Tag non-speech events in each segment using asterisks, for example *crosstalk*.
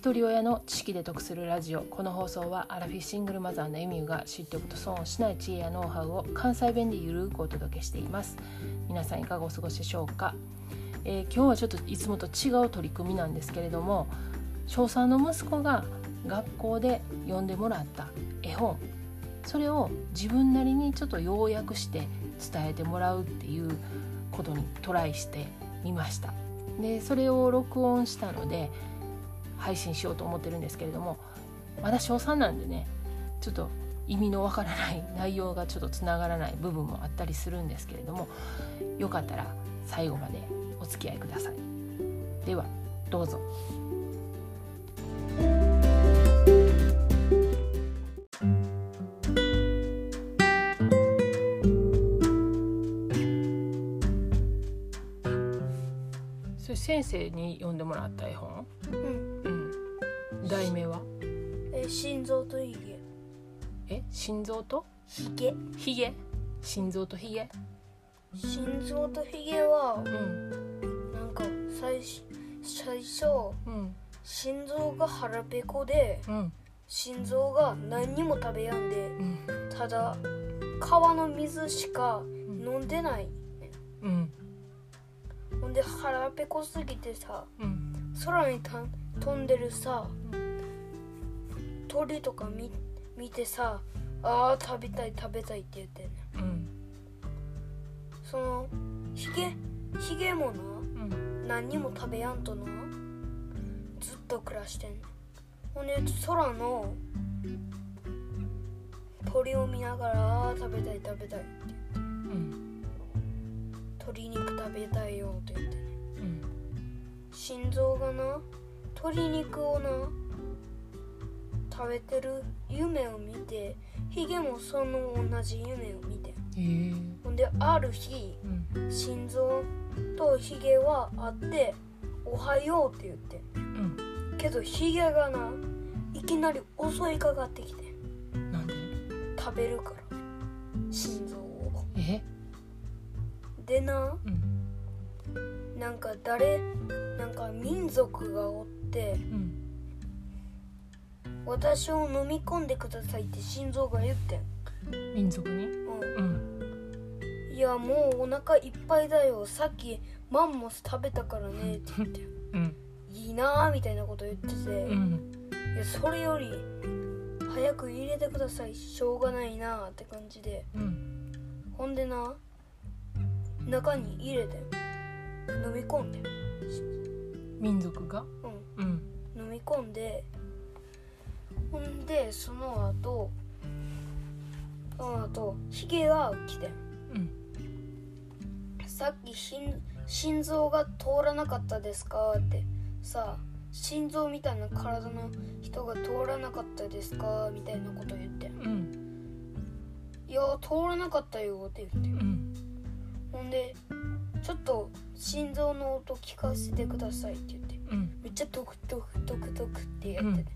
一人親の知識で得するラジオ。この放送はアラフィシングルマザーのエミューが知っておくと損をしない知恵やノウハウを関西弁でゆるくお届けしています。皆さんいかがお過ごしでしょうか、えー、今日はちょっといつもと違う取り組みなんですけれども小3の息子が学校で読んでもらった絵本。それを自分なりにちょっと要約して伝えてもらうっていうことにトライしてみました。でそれを録音したので配信しようと思ってるんですけれどもまだ小3なんでねちょっと意味のわからない内容がちょっとつながらない部分もあったりするんですけれどもよかったら最後までお付き合いくださいではどうぞ。それ先生に読んでもらった絵本？うん。うん題名は？え、心臓とヒゲ。え？心臓と？ヒゲ。ひげ心臓とひげ心臓とヒゲは、うん。なんか、最初、最初、うん。心臓が腹ペコで、うん。心臓が何にも食べやんで、うん。ただ、川の水しか飲んでない。うん。ほんで、腹ペコすぎてさ、うん空にた飛んでるさ、鳥とか見見てさ、あー食べたい食べたいって言ってんねん。うん。そのヒゲヒゲもなうん。何にも食べやんとなずっと暮らしてんほんで空の鳥を見ながらあー食べたい食べたいってうん。鶏肉食べたいよって言って心臓がな鶏肉をな食べてる夢を見てヒゲもその同じ夢を見てほんである日うん。心臓とヒゲはあって「おはよう」って言ってうん。けどヒゲがないきなり襲いかかってきてなんで？食べるから心臓を。え？でなうん。なんか誰なんか民族がおってうん。私を飲み込んでくださいって心臓が言ってん、民族に？ううん。ん、いやもうお腹いっぱいだよさっきマンモス食べたからね *laughs* って言って。うん。いいなーみたいなこと言ってて、うん。いやそれより早く入れてくださいしょうがないなって感じで。うん。ほんでな中に入れて飲み込んで民族が？うん。うん。飲み込んでほんでその後その後ヒゲが来てうん。さっき心心臓が通らなかったですか？って。さ心臓みたいな体の人が通らなかったですか？みたいなこと言ってうん。いや通らなかったよって言ってうん。ほんでちょっと心臓の音聞かせてくださいって言って。うん。めっちゃドクドクドクドクってやってて、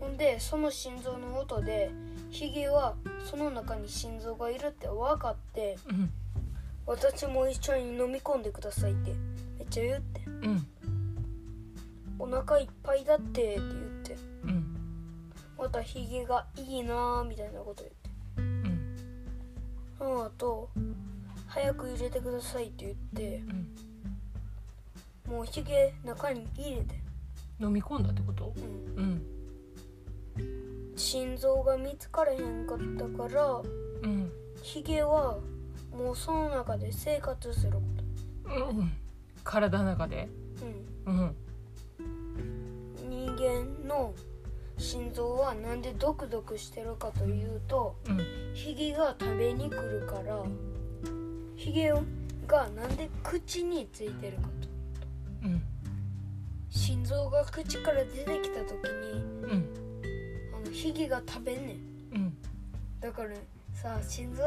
ほんでその心臓の音でヒゲはその中に心臓がいるって分かってうん。私も一緒に飲み込んでくださいってめっちゃ言って。うん。お腹いっぱいだってって言って。うん。またヒゲがいいなーみたいなこと言って。うん。その後早く入れてくださいって言ってうん。もうヒゲ中に入れて。飲み込んだってこと？うん。うん。心臓が見つかれへんかったからうん。ヒゲはもうその中で生活するこうん。体の中で？と、うん。うん、人間の心臓はなんでドクドクしてるかというとうん。ヒゲが食べに来るからヒゲがなんで口についてるかと。うん。心臓が口から出てきた時にうん。あのヒゲが食べんねん。うん。だからさ心臓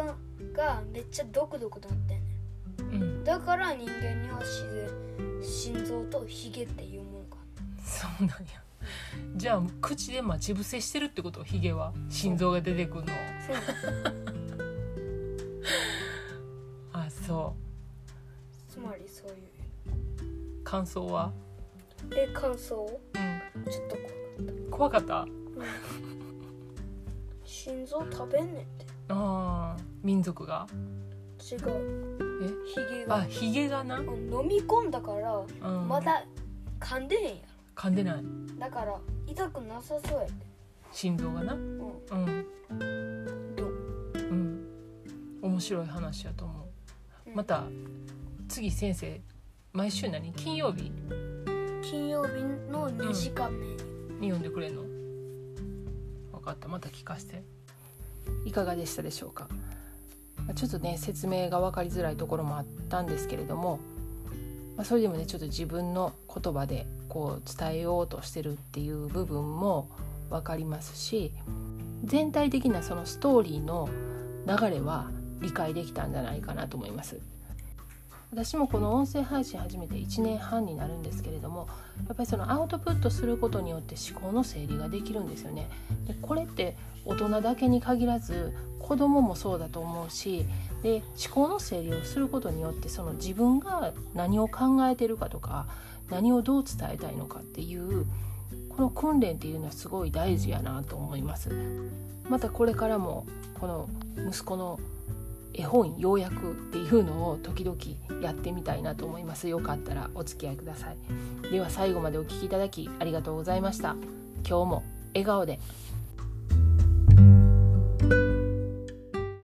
がめっちゃドクドクなってんねん。うん。だから人間には自然心臓とヒゲっていうもんかそうなんや。じゃあ口で待ち伏せしてるってこと？ヒゲは。心臓が出てくるのをあそつまりそういう。感想は？え感想？うん。ちょっとこ怖かった？う、うん、心臓食べんねんって。あー。民族が？違う。え？ヒゲが。あヒゲがな、うん飲み込んだからうん、まだ噛んでへんや噛んでない。ろだから痛くなさそうやで心臓がな？うん。うん。どう？うん。面白い話やと思う。うんまた次先生毎週何？金曜日？金曜日の2時間目。に、に読んでくれんの？分かった。また聞かせて。いかがでしたでしょうか？まあちょっとね説明が分かりづらいところもあったんですけれども、まあ、それでもねちょっと自分の言葉でこう伝えようとしてるっていう部分も分かりますし全体的なそのストーリーの流れは理解できたんじゃないかなと思います。私もこの音声配信始めて1年半になるんですけれどもやっぱりそのアウトプットすることによって思考の整理ができるんですよね。でこれって大人だけに限らず子供もそうだと思うしで思考の整理をすることによってその自分が何を考えてるかとか何をどう伝えたいのかっていうこの訓練っていうのはすごい大事やなと思います。またこれからもこの息子の絵本要約っていうのを時々やってみたいなと思います。よかったらお付き合いください。では最後までお聴きいただきありがとうございました。今日も笑顔で。